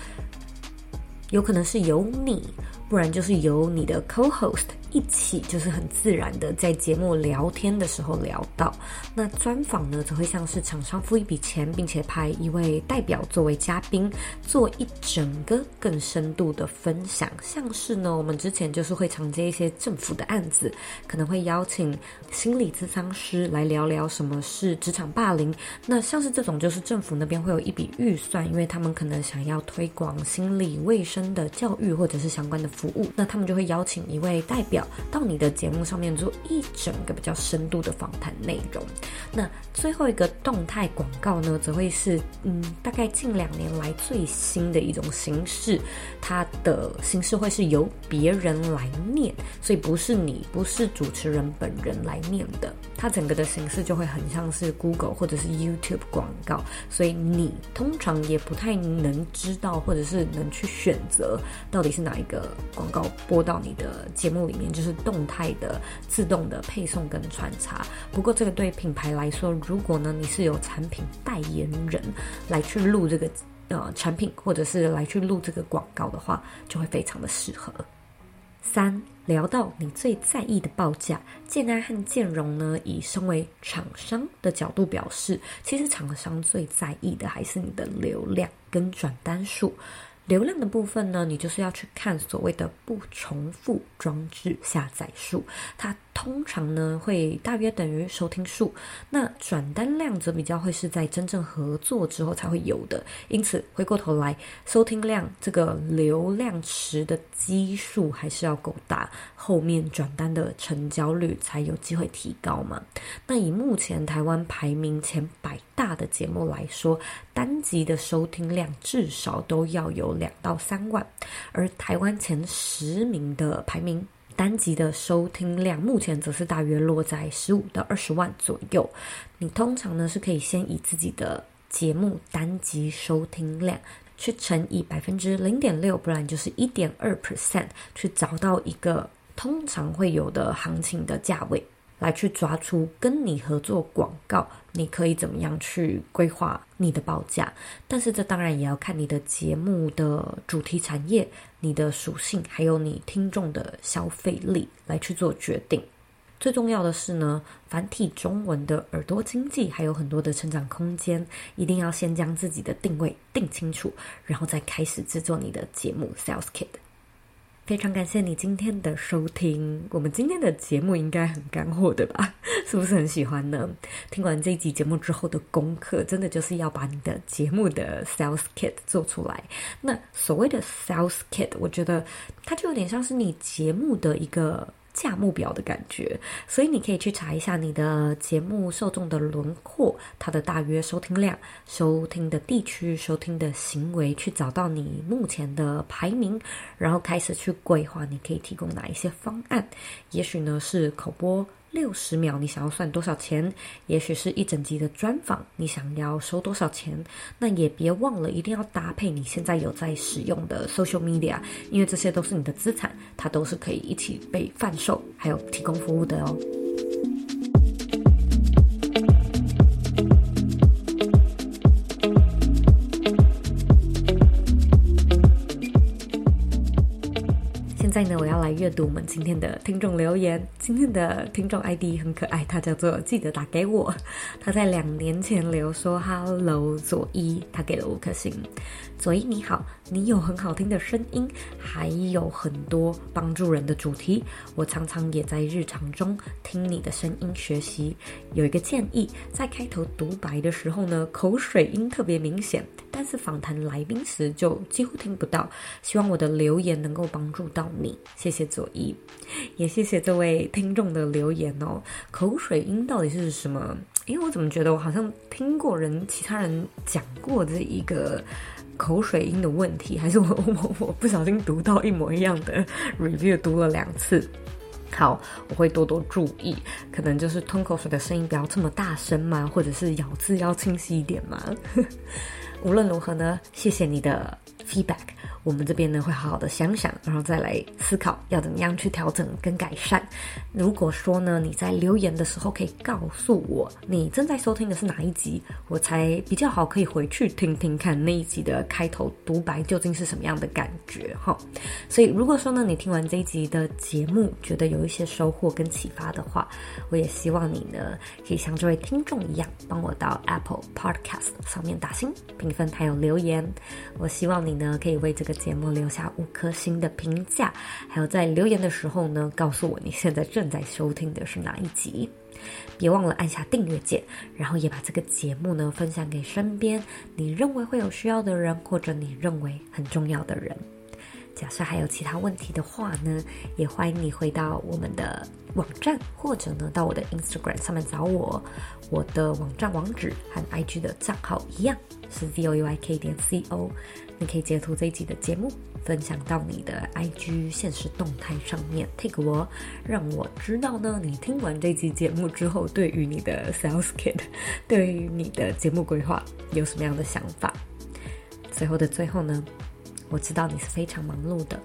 有可能是由你，不然就是由你的 co-host。一起就是很自然的在节目聊天的时候聊到，那专访呢，则会像是厂商付一笔钱，并且派一位代表作为嘉宾，做一整个更深度的分享。像是呢，我们之前就是会常接一些政府的案子，可能会邀请心理咨商师来聊聊什么是职场霸凌。那像是这种，就是政府那边会有一笔预算，因为他们可能想要推广心理卫生的教育或者是相关的服务，那他们就会邀请一位代表。到你的节目上面做一整个比较深度的访谈内容。那最后一个动态广告呢，则会是嗯，大概近两年来最新的一种形式。它的形式会是由别人来念，所以不是你，不是主持人本人来念的。它整个的形式就会很像是 Google 或者是 YouTube 广告，所以你通常也不太能知道，或者是能去选择到底是哪一个广告播到你的节目里面。就是动态的、自动的配送跟穿插。不过，这个对品牌来说，如果呢你是有产品代言人来去录这个呃产品，或者是来去录这个广告的话，就会非常的适合。三，聊到你最在意的报价，建安和建荣呢，以身为厂商的角度表示，其实厂商最在意的还是你的流量跟转单数。流量的部分呢，你就是要去看所谓的不重复装置下载数，它通常呢会大约等于收听数。那转单量则比较会是在真正合作之后才会有的。因此回过头来，收听量这个流量池的基数还是要够大，后面转单的成交率才有机会提高嘛。那以目前台湾排名前百大的节目来说，单集的收听量至少都要有两到三万，而台湾前十名的排名单集的收听量，目前则是大约落在十五到二十万左右。你通常呢是可以先以自己的节目单集收听量去乘以百分之零点六，不然就是一点二 percent，去找到一个通常会有的行情的价位，来去抓出跟你合作广告，你可以怎么样去规划你的报价。但是这当然也要看你的节目的主题产业、你的属性，还有你听众的消费力来去做决定。最重要的是呢，繁体中文的耳朵经济还有很多的成长空间，一定要先将自己的定位定清楚，然后再开始制作你的节目 Sales Kit。非常感谢你今天的收听，我们今天的节目应该很干货对吧？是不是很喜欢呢？听完这一集节目之后的功课，真的就是要把你的节目的 Sales Kit 做出来。那所谓的 Sales Kit，我觉得它就有点像是你节目的一个。价目表的感觉，所以你可以去查一下你的节目受众的轮廓，它的大约收听量、收听的地区、收听的行为，去找到你目前的排名，然后开始去规划你可以提供哪一些方案。也许呢是口播。六十秒，你想要算多少钱？也许是一整集的专访，你想要收多少钱？那也别忘了，一定要搭配你现在有在使用的 social media，因为这些都是你的资产，它都是可以一起被贩售，还有提供服务的哦。阅读我们今天的听众留言。今天的听众 ID 很可爱，他叫做记得打给我。他在两年前留说：“Hello，左一。”他给了五颗星。佐伊你好，你有很好听的声音，还有很多帮助人的主题。我常常也在日常中听你的声音学习。有一个建议，在开头独白的时候呢，口水音特别明显，但是访谈来宾时就几乎听不到。希望我的留言能够帮助到你。谢谢佐伊，也谢谢这位听众的留言哦。口水音到底是什么？因为我怎么觉得我好像听过人其他人讲过这一个口水音的问题，还是我 我我不小心读到一模一样的 review，读了两次。好，我会多多注意，可能就是吞口水的声音不要这么大声嘛，或者是咬字要清晰一点嘛。无论如何呢，谢谢你的 feedback。我们这边呢会好好的想想，然后再来思考要怎么样去调整跟改善。如果说呢，你在留言的时候可以告诉我你正在收听的是哪一集，我才比较好可以回去听听看那一集的开头独白究竟是什么样的感觉哈。所以如果说呢，你听完这一集的节目觉得有一些收获跟启发的话，我也希望你呢可以像这位听众一样，帮我到 Apple Podcast 上面打星评分还有留言。我希望你呢可以为这个。节目留下五颗星的评价，还有在留言的时候呢，告诉我你现在正在收听的是哪一集。别忘了按下订阅键，然后也把这个节目呢分享给身边你认为会有需要的人，或者你认为很重要的人。假设还有其他问题的话呢，也欢迎你回到我们的网站，或者呢到我的 Instagram 上面找我。我的网站网址和 IG 的账号一样，是 vouyk 点 co。你可以截图这一集的节目，分享到你的 IG 现实动态上面，take 我，让我知道呢。你听完这集节目之后，对于你的 Sales Kit，对于你的节目规划有什么样的想法？最后的最后呢，我知道你是非常忙碌的，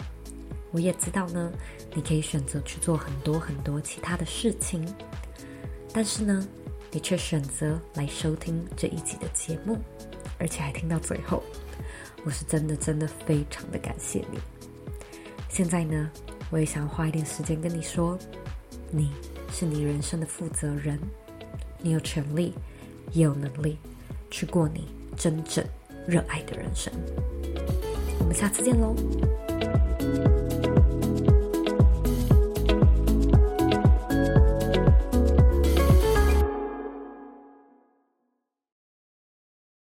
我也知道呢，你可以选择去做很多很多其他的事情，但是呢，你却选择来收听这一集的节目，而且还听到最后。我是真的真的非常的感谢你。现在呢，我也想花一点时间跟你说，你是你人生的负责人，你有权利，也有能力去过你真正热爱的人生。我们下次见喽。